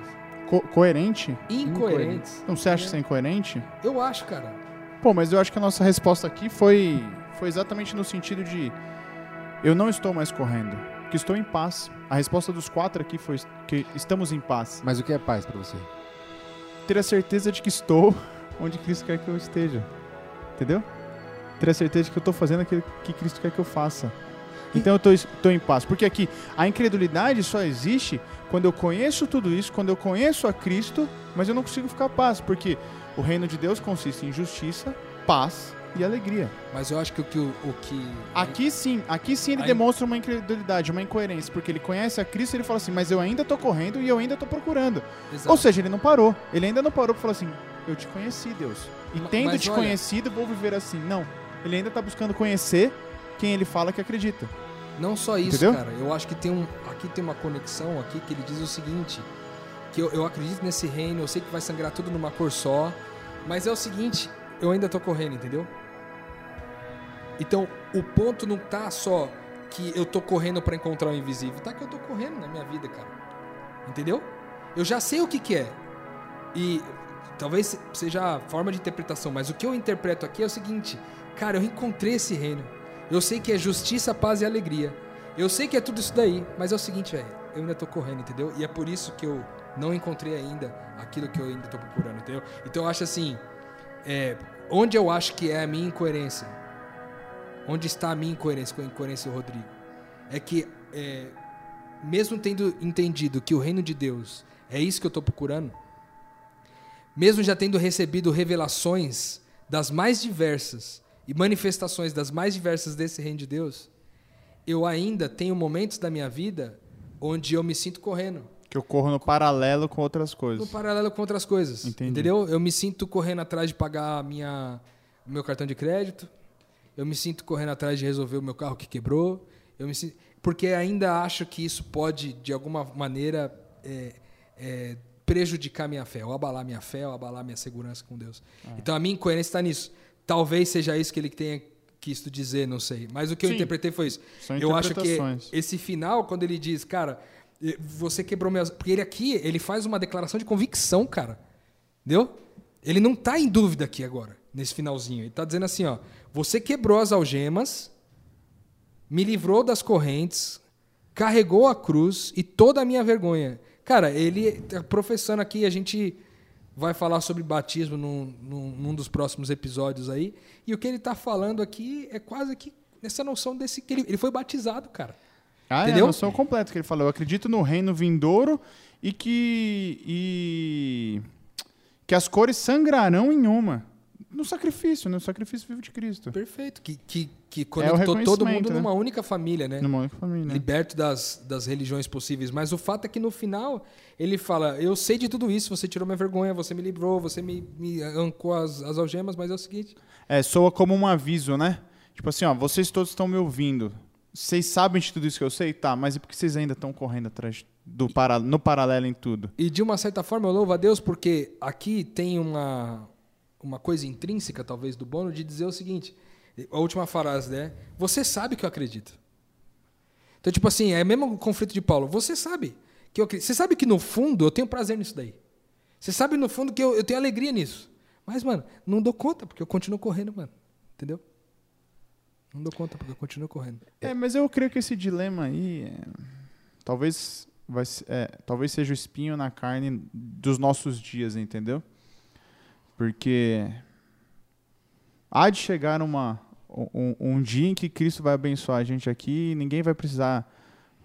Co- coerente? Incoerentes. Então você acha que isso é incoerente? Eu acho, cara. Pô, mas eu acho que a nossa resposta aqui foi, foi exatamente no sentido de eu não estou mais correndo, que estou em paz. A resposta dos quatro aqui foi que estamos em paz. Mas o que é paz pra você? Ter a certeza de que estou <laughs> onde Cristo quer que eu esteja. Entendeu? Ter a certeza de que eu estou fazendo aquilo que Cristo quer que eu faça. Então eu estou em paz. Porque aqui, a incredulidade só existe quando eu conheço tudo isso, quando eu conheço a Cristo, mas eu não consigo ficar paz. Porque o reino de Deus consiste em justiça, paz e alegria. Mas eu acho que o que. O, o que Aqui sim, aqui sim ele Aí- demonstra uma incredulidade, uma incoerência, porque ele conhece a Cristo e ele fala assim, mas eu ainda tô correndo e eu ainda tô procurando. Exato. Ou seja, ele não parou. Ele ainda não parou pra falar assim, eu te conheci, Deus. E tendo mas te olha- conhecido, vou viver assim. Não. Ele ainda tá buscando conhecer quem ele fala que acredita. Não só isso, Entendeu? cara. Eu acho que tem um. Aqui tem uma conexão aqui que ele diz o seguinte: que eu, eu acredito nesse reino, eu sei que vai sangrar tudo numa cor só. Mas é o seguinte, eu ainda tô correndo, entendeu? Então, o ponto não tá só que eu tô correndo pra encontrar o invisível, tá que eu tô correndo na minha vida, cara. Entendeu? Eu já sei o que que é. E talvez seja a forma de interpretação, mas o que eu interpreto aqui é o seguinte: cara, eu encontrei esse reino. Eu sei que é justiça, paz e alegria. Eu sei que é tudo isso daí, mas é o seguinte, velho, eu ainda tô correndo, entendeu? E é por isso que eu não encontrei ainda aquilo que eu ainda tô procurando, entendeu? Então eu acho assim, é, onde eu acho que é a minha incoerência? Onde está a minha incoerência com a incoerência do Rodrigo? É que, é, mesmo tendo entendido que o reino de Deus é isso que eu estou procurando, mesmo já tendo recebido revelações das mais diversas e manifestações das mais diversas desse reino de Deus, eu ainda tenho momentos da minha vida onde eu me sinto correndo. Que eu corro no paralelo com outras No coisas. paralelo com outras coisas. Entendi. Entendeu? Eu me sinto correndo atrás de pagar minha, meu cartão de crédito. Eu me sinto correndo atrás de resolver o meu carro que quebrou. Eu me sinto, porque ainda acho que isso pode, de alguma maneira, é, é, prejudicar minha fé, ou abalar minha fé, ou abalar minha segurança com Deus. Então a minha incoerência está nisso. Talvez seja isso que ele tenha quisto dizer, não sei. Mas o que eu Sim. interpretei foi isso. São Eu acho que esse final, quando ele diz, cara, você quebrou minhas. Porque ele aqui, ele faz uma declaração de convicção, cara. Entendeu? Ele não tá em dúvida aqui agora, nesse finalzinho. Ele tá dizendo assim, ó. Você quebrou as algemas, me livrou das correntes, carregou a cruz e toda a minha vergonha. Cara, ele tá professando aqui, a gente vai falar sobre batismo num, num, num dos próximos episódios aí. E o que ele tá falando aqui é quase que nessa noção desse que ele, ele foi batizado, cara. Ah, é Entendeu? a noção completa que ele falou. Eu acredito no reino vindouro e que. E, que as cores sangrarão em uma. No sacrifício, no sacrifício vivo de Cristo. Perfeito. Que, que, que É conectou todo reconhecimento, mundo né? numa única família, né? Numa única família. Liberto das, das religiões possíveis. Mas o fato é que no final ele fala: Eu sei de tudo isso, você tirou minha vergonha, você me livrou, você me, me arrancou as, as algemas, mas é o seguinte. É, soa como um aviso, né? Tipo assim, ó, vocês todos estão me ouvindo. Vocês sabem de tudo isso que eu sei? Tá, mas e por que vocês ainda estão correndo atrás do para... no paralelo em tudo? E de uma certa forma eu louvo a Deus porque aqui tem uma, uma coisa intrínseca, talvez, do Bono, de dizer o seguinte: a última frase, né? Você sabe que eu acredito. Então, tipo assim, é o mesmo conflito de Paulo. Você sabe que eu acredito. Você sabe que no fundo eu tenho prazer nisso daí. Você sabe no fundo que eu, eu tenho alegria nisso. Mas, mano, não dou conta, porque eu continuo correndo, mano. Entendeu? Não dou conta, porque eu continuo correndo. É, mas eu creio que esse dilema aí é, talvez vai é, talvez seja o espinho na carne dos nossos dias, entendeu? Porque há de chegar uma um, um dia em que Cristo vai abençoar a gente aqui e ninguém vai precisar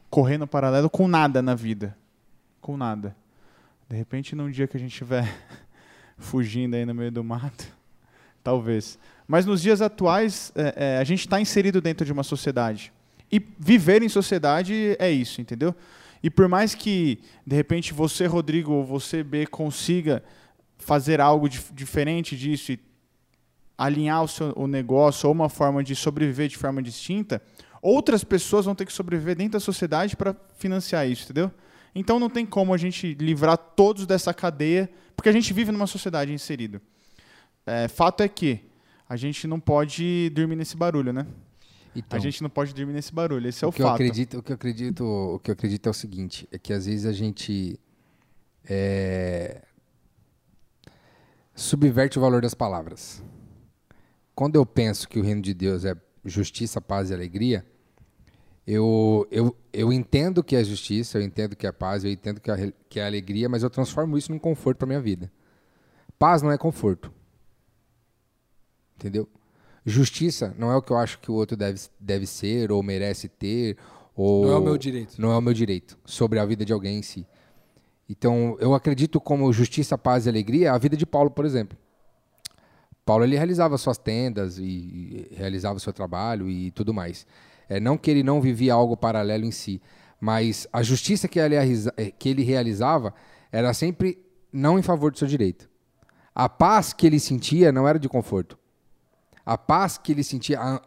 correr no paralelo com nada na vida, com nada. De repente, num dia que a gente estiver <laughs> fugindo aí no meio do mato, <laughs> talvez. Mas nos dias atuais, é, é, a gente está inserido dentro de uma sociedade. E viver em sociedade é isso, entendeu? E por mais que, de repente, você, Rodrigo, ou você, B, consiga fazer algo dif- diferente disso e alinhar o seu o negócio ou uma forma de sobreviver de forma distinta, outras pessoas vão ter que sobreviver dentro da sociedade para financiar isso, entendeu? Então não tem como a gente livrar todos dessa cadeia, porque a gente vive numa sociedade inserida. É, fato é que a gente não pode dormir nesse barulho, né? Então, A gente não pode dormir nesse barulho. Esse é o, o que eu fato. acredito, o que eu acredito, o que eu acredito é o seguinte, é que às vezes a gente é, subverte o valor das palavras. Quando eu penso que o reino de Deus é justiça, paz e alegria, eu, eu, eu entendo que é justiça, eu entendo que é paz, eu entendo que é, que é alegria, mas eu transformo isso num conforto para minha vida. Paz não é conforto. Entendeu? Justiça não é o que eu acho que o outro deve, deve ser ou merece ter. Ou Não é o meu direito. Não é o meu direito sobre a vida de alguém em si. Então, eu acredito como justiça, paz e alegria a vida de Paulo, por exemplo. Paulo ele realizava suas tendas e, realizava seu trabalho e tudo mais. É, não que ele não vivia algo paralelo em si, mas a justiça que ele, eh, que ele realizava era sempre não em favor do seu direito. A paz que ele sentia não era de conforto. A paz que ele sentia, a-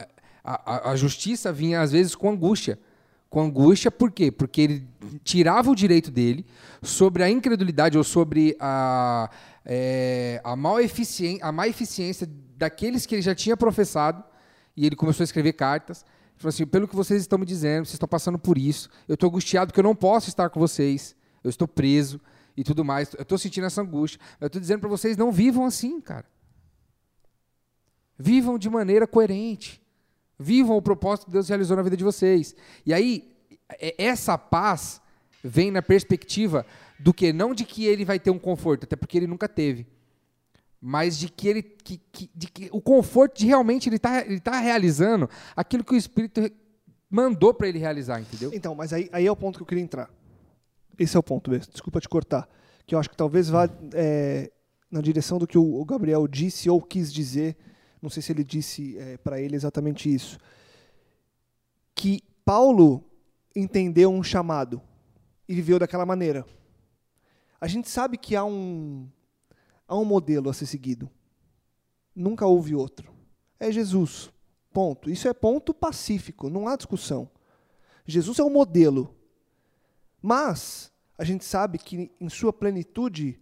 a- a justiça vinha às vezes com angústia. Com angústia, por quê? Porque ele tirava o direito dele sobre a incredulidade ou sobre a, é, a, mal a má eficiência daqueles que ele já tinha professado. E ele começou a escrever cartas. Falou assim: pelo que vocês estão me dizendo, vocês estão passando por isso. Eu estou angustiado porque eu não posso estar com vocês. Eu estou preso e tudo mais. Eu estou sentindo essa angústia. Eu estou dizendo para vocês: não vivam assim, cara. Vivam de maneira coerente. Vivam o propósito que Deus realizou na vida de vocês. E aí, é- essa paz vem na perspectiva do que? Não de que ele vai ter um conforto, até porque ele nunca teve. Mas de que ele. Que, que- de que o conforto de realmente ele está ele tá realizando aquilo que o Espírito mandou para ele realizar, entendeu? Então, mas aí, aí é o ponto que eu queria entrar. Esse é o ponto, Bess. desculpa te cortar. Que eu acho que talvez vá é, na direção do que o Gabriel disse ou quis dizer. Não sei se ele disse para ele exatamente isso. Que Paulo entendeu um chamado e viveu daquela maneira. A gente sabe que há um, há um modelo a ser seguido. Nunca houve outro. É Jesus. Ponto. Isso é ponto pacífico, não há discussão. Jesus é o modelo. Mas a gente sabe que em sua plenitude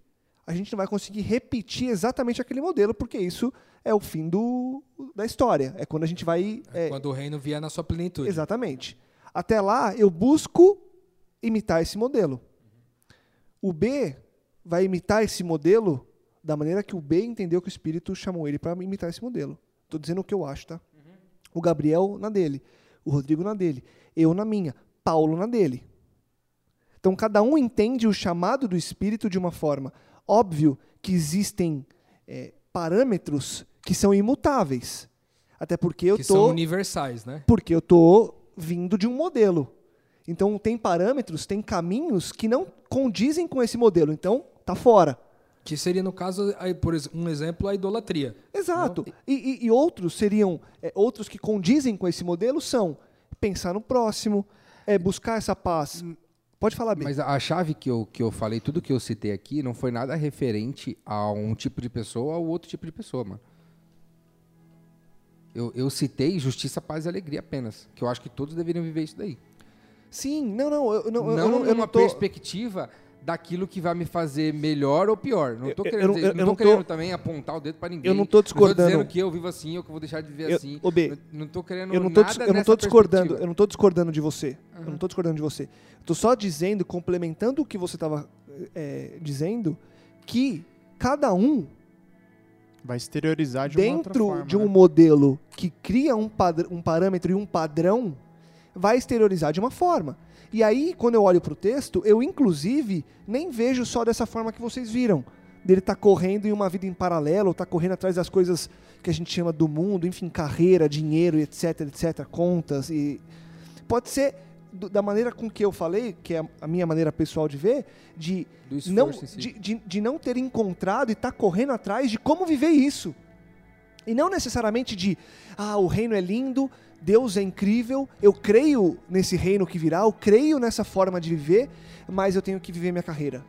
a gente não vai conseguir repetir exatamente aquele modelo, porque isso é o fim do, da história. É quando a gente vai. é, Quando o reino vier na sua plenitude. Exatamente. Até lá, eu busco imitar esse modelo. O B vai imitar esse modelo da maneira que o B entendeu que o Espírito chamou ele para imitar esse modelo. Estou dizendo o que eu acho, tá? O Gabriel na dele, o Rodrigo na dele, eu na minha, Paulo na dele. Então, cada um entende o chamado do Espírito de uma forma. Óbvio que existem é, parâmetros que são imutáveis. Até porque eu que tô são universais, né? porque eu estou vindo de um modelo. Então tem parâmetros, tem caminhos que não condizem com esse modelo. Então tá fora. Que seria, no caso, por um exemplo, a idolatria. Exato. E, e- e outros seriam, é, outros que condizem com esse modelo são pensar no próximo, é, buscar essa paz. Pode falar bem. Mas a chave que eu, que eu falei, tudo que eu citei aqui, não foi nada referente a um tipo de pessoa ou outro tipo de pessoa, mano. Eu, eu citei justiça, paz e alegria apenas. Que eu acho que todos deveriam viver isso daí. Sim, não, não, eu, não, eu- não eu, não- eu numa não tô... perspectiva daquilo que vai me fazer melhor ou pior. Não tô Eu- eu querendo, não- dizer- eu- eu não não tô querendo tô- também apontar o dedo pra ninguém. Eu não tô discordando. dizendo que eu vivo assim ou que eu vou deixar de viver Eu- assim. Ô, B, não, não tô querendo Eu não tô, nada eu não tô discordando, eu não tô discordando de você. Eu não tô discordando de você. Eu tô só dizendo, complementando o que você estava dizendo, que cada um Vai exteriorizar de uma outra dentro forma. de um né? modelo que cria um, um parâmetro e um padrão, vai exteriorizar de uma forma. E aí, quando eu olho para o texto, eu inclusive nem vejo só dessa forma que vocês viram. Dele tá correndo em uma vida em paralelo, tá correndo atrás das coisas que a gente chama do mundo, enfim, carreira, dinheiro, etc, etc, contas e pode ser da maneira com que eu falei, que é a minha maneira pessoal de ver, de não, si. de, de, de não ter encontrado e estar correndo atrás de como viver isso. E não necessariamente de, ah, o reino é lindo, Deus é incrível, eu creio nesse reino que virá, eu creio nessa forma de viver, mas eu tenho que viver minha carreira.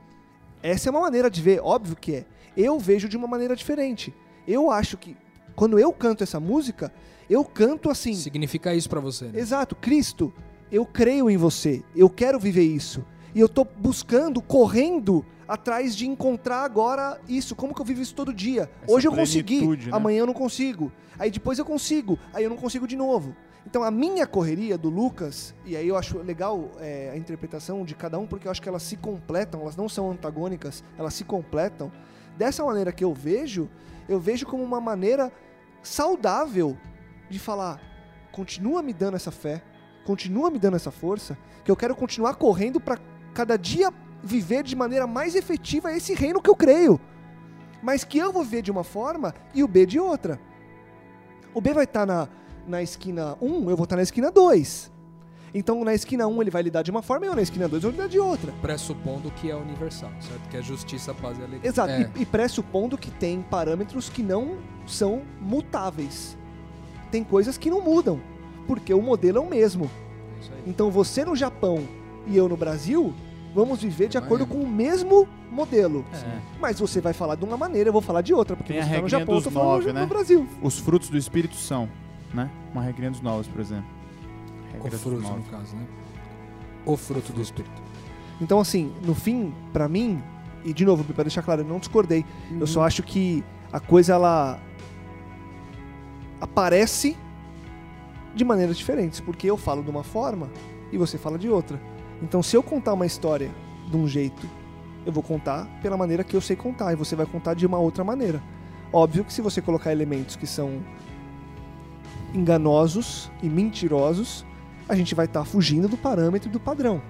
Essa é uma maneira de ver, óbvio que é. Eu vejo de uma maneira diferente. Eu acho que, quando eu canto essa música, eu canto assim. Significa isso pra você, né? Exato, Cristo, eu creio em você, eu quero viver isso. E eu tô buscando, correndo atrás de encontrar agora isso, como que eu vivo isso todo dia. Essa Hoje eu consegui, né? amanhã eu não consigo. Aí depois eu consigo, aí eu não consigo de novo. Então a minha correria do Lucas, e aí eu acho legal é, a interpretação de cada um, porque eu acho que elas se completam, elas não são antagônicas, elas se completam. Dessa maneira que eu vejo, eu vejo como uma maneira saudável de falar, continua me dando essa fé, continua me dando essa força, que eu quero continuar correndo para cada dia viver de maneira mais efetiva esse reino que eu creio. Mas que eu vou ver de uma forma e o B de outra. O B vai estar na, na esquina 1, eu vou estar na esquina 2. Então na esquina 1 ele vai lidar de uma forma e eu na esquina 2 eu vou lidar de outra. Pressupondo que é universal, certo? Que é justiça, paz e alegria. Exato. É. E, e pressupondo que tem parâmetros que não são mutáveis. Tem coisas que não mudam, porque o modelo é o mesmo. É. Então você no Japão e eu no Brasil, vamos viver de acordo com o mesmo modelo. É. Mas você vai falar de uma maneira, eu vou falar de outra, porque Tem a você tá no Japão, eu tô nove, no né? Brasil. Os frutos do Espírito são, né? Uma regrinha dos novos, por exemplo. O Regra fruto, no caso, né? O fruto do Espírito. Então assim, no fim, pra mim, e de novo, para deixar claro, eu não discordei. Eu só acho que a coisa ela aparece de maneiras diferentes, porque eu falo de uma forma e você fala de outra. Então, se eu contar uma história de um jeito, eu vou contar pela maneira que eu sei contar e você vai contar de uma outra maneira. Óbvio que se você colocar elementos que são enganosos e mentirosos, a gente vai estar fugindo do parâmetro e do padrão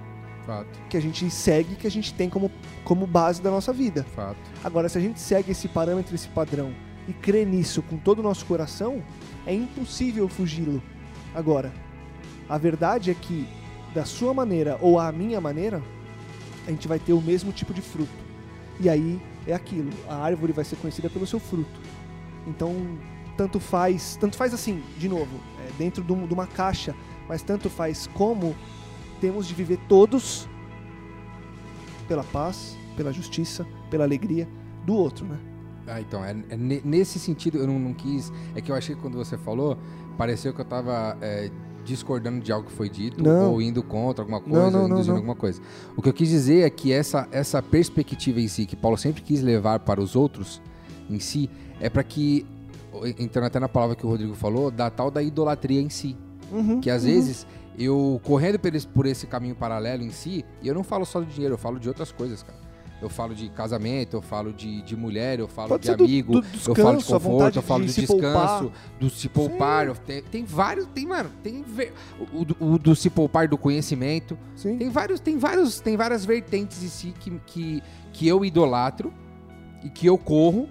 Fato, que a gente segue, que a gente tem como, como base da nossa vida. fato. Agora, se a gente segue esse parâmetro, esse padrão e crê nisso com todo o nosso coração, é impossível fugi-lo. Agora, a verdade é que, da sua maneira ou à minha maneira, a gente vai ter o mesmo tipo de fruto. E aí é aquilo: a árvore vai ser conhecida pelo seu fruto. Então, tanto faz, tanto faz assim, de novo, é, dentro de, um- uma caixa, mas tanto faz como temos de viver todos pela paz, pela justiça, pela alegria do outro, né? Ah, então, é, é ne- nesse sentido, eu não, não quis. É que eu achei que quando você falou, pareceu que eu tava é, discordando de algo que foi dito, Não. ou indo contra alguma coisa, não, ou não, induzindo alguma coisa. O que eu quis dizer é que essa, essa perspectiva em si, que Paulo sempre quis levar para os outros em si, é para que, entrando até na palavra que o Rodrigo falou, da tal da idolatria em si. Uhum, Que às uhum. vezes eu correndo por esse, por esse caminho paralelo em si, e eu não falo só de dinheiro, eu falo de outras coisas, cara. Eu falo de casamento, eu falo de, de mulher, eu falo Pode de ser do- amigo, do eu falo de descanso, conforto, eu falo de de, descanso, poupar. do se poupar. eu- Tem, tem vários, tem, mano, tem o, o do- o do se poupar do conhecimento. Sim. Tem vários, tem vários, tem várias vertentes em si que, que, que eu idolatro e que eu corro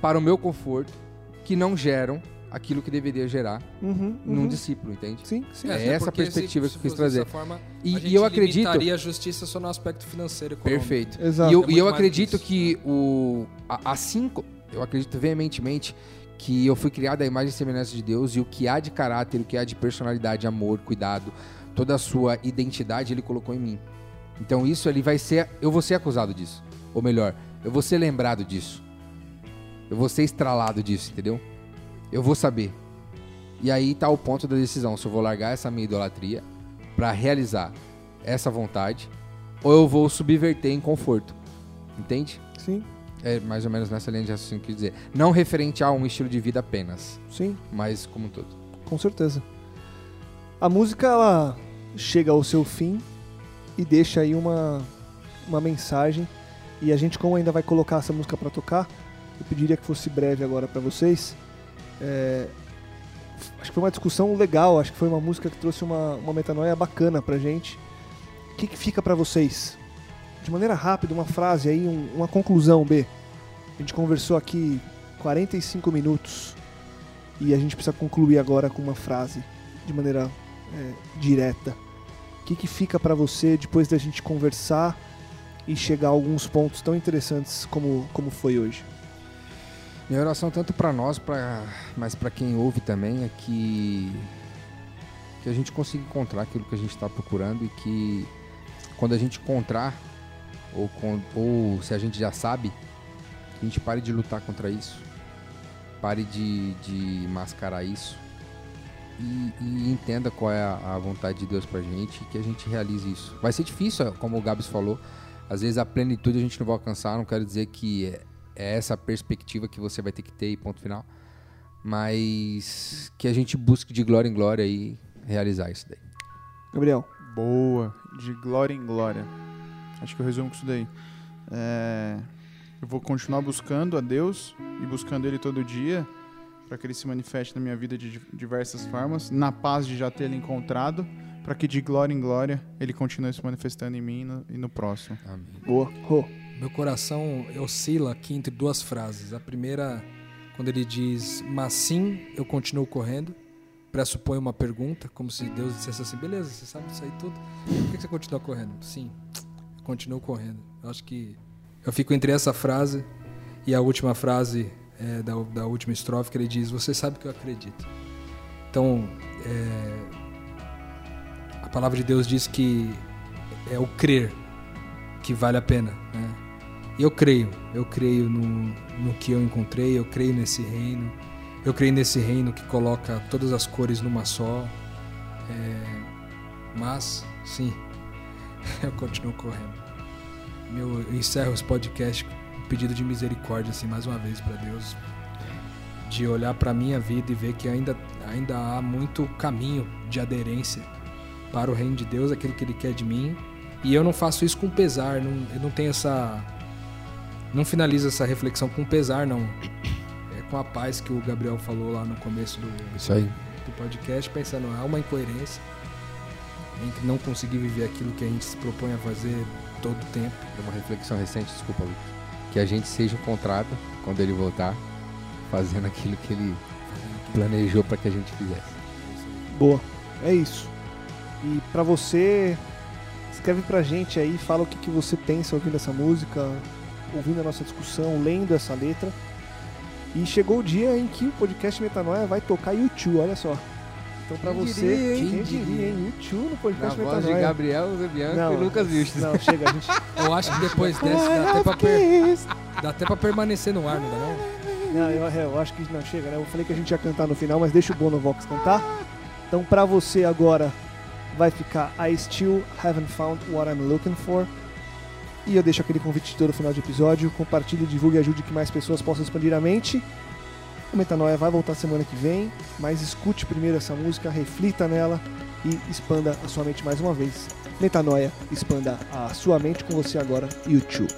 para o meu conforto, que não geram aquilo que deveria gerar Uhum, num uhum. discípulo, entende? Sim, sim. É até essa porque perspectiva se- que eu quis trazer. dessa Forma, E- a e gente eu acredito- a justiça só no aspecto financeiro. econômico. Perfeito. Exato. E eu, É e eu acredito que o. a- Assim, eu acredito veementemente que eu fui criado à imagem e semelhança de Deus e o que há de caráter, o que há de personalidade, amor, cuidado, toda a sua identidade ele colocou em mim. Então isso ele vai ser. Eu vou ser acusado disso. Ou melhor, eu vou ser lembrado disso. Eu vou ser estralado disso, entendeu? Eu vou saber. E aí tá o ponto da decisão. Se eu vou largar essa minha idolatria pra realizar essa vontade, ou eu vou subverter em conforto. Entende? Sim, É mais ou menos nessa linha de raciocínio que eu dizer. Não referente a um estilo de vida apenas, sim. mas como um todo. Com certeza. A música ela chega ao seu fim e deixa aí uma, uma mensagem. E a gente, como ainda vai colocar essa música para tocar, eu pediria que fosse breve agora para vocês. É, acho que foi uma discussão legal, acho que foi uma música que trouxe uma, uma metanoia bacana pra gente. O que, que fica para vocês? De maneira rápida, uma frase aí, um- uma conclusão, B. A gente conversou aqui 45 minutos e a gente precisa concluir agora com uma frase de maneira é, direta. O que, que fica para você depois da gente conversar e chegar a alguns pontos tão interessantes como, como foi hoje? Minha oração tanto para nós, pra, mas para quem ouve também é que que a gente consiga encontrar aquilo que a gente está procurando e que quando a gente encontrar ou, ou se a gente já sabe, a gente pare de lutar contra isso, pare de, de mascarar isso e, e entenda qual é a, a vontade de Deus pra gente e que a gente realize isso. Vai ser difícil, como o Gabs falou, às vezes a plenitude a gente não vai alcançar, não quero dizer que é, é essa perspectiva que você vai ter que ter e ponto final. Mas que a gente busque de glória em glória e realizar isso daí. Gabriel, Boa, de glória em glória. Acho que eu resumo com isso daí. É, eu vou continuar buscando a Deus e buscando Ele todo dia para que Ele se manifeste na minha vida de di- diversas formas, na paz de já ter Ele encontrado, para que de glória em glória Ele continue se manifestando em mim e no, e no próximo. Amém. boa. Rô, Meu coração oscila aqui entre duas frases. A primeira, quando ele diz, mas sim, eu continuo correndo, pressupõe uma pergunta, como se Deus dissesse assim: beleza, você sabe disso aí tudo, por que você continua correndo? Sim, eu continuo correndo. Eu acho que eu fico entre essa frase e a última frase é, da, da última estrofe, que ele diz: Você sabe que eu acredito. Então, é, a palavra de Deus diz que é o crer que vale a pena. Né? E eu creio, eu creio no, no que eu encontrei, eu creio nesse reino, eu creio nesse reino que coloca todas as cores numa só. É, mas, sim, <laughs> eu continuo correndo. Meu, eu encerro esse podcast com um pedido de misericórdia, assim, mais uma vez para Deus, de olhar para minha vida e ver que ainda, ainda há muito caminho de aderência para o reino de Deus, aquilo que Ele quer de mim. E eu não faço isso com pesar, não, eu não tenho essa. Não finalizo essa reflexão com pesar, não. É com a paz que o Gabriel falou lá no começo do, Isso aí. do podcast, pensando, há uma incoerência em não conseguir viver aquilo que a gente se propõe a fazer todo o tempo. Deu uma reflexão recente, desculpa, Lucas. Que a gente seja encontrado quando ele voltar, fazendo aquilo que ele planejou para que a gente fizesse. boa. É isso. E pra você, escreve pra gente aí, fala o que, que você pensa ouvindo essa música, ouvindo a nossa discussão, lendo essa letra. E chegou o dia em que o podcast Metanoia vai tocar YouTube, olha só. Então pra Quem você, diria, hein? quem diria, hein? YouTube no Na podcast voz de Metanoia. Gabriel Zebianco e Lucas Vilches. Não, chega, a gente. <laughs> Eu acho que depois dessa dá até, pra per- dá até pra permanecer no ar, não dá não? Não, eu, eu acho que não chega, né? Eu falei que a gente ia cantar no final, mas deixa o Bono Vox cantar. Então pra você agora vai ficar I Still Haven't Found What I'm Looking For. E eu deixo aquele convite de todo final de episódio. Compartilhe, divulgue e ajude que mais pessoas possam expandir a mente. O Metanoia vai voltar semana que vem, mas escute primeiro essa música, reflita nela e expanda a sua mente mais uma vez. Metanoia, expanda a sua mente com você agora, YouTube.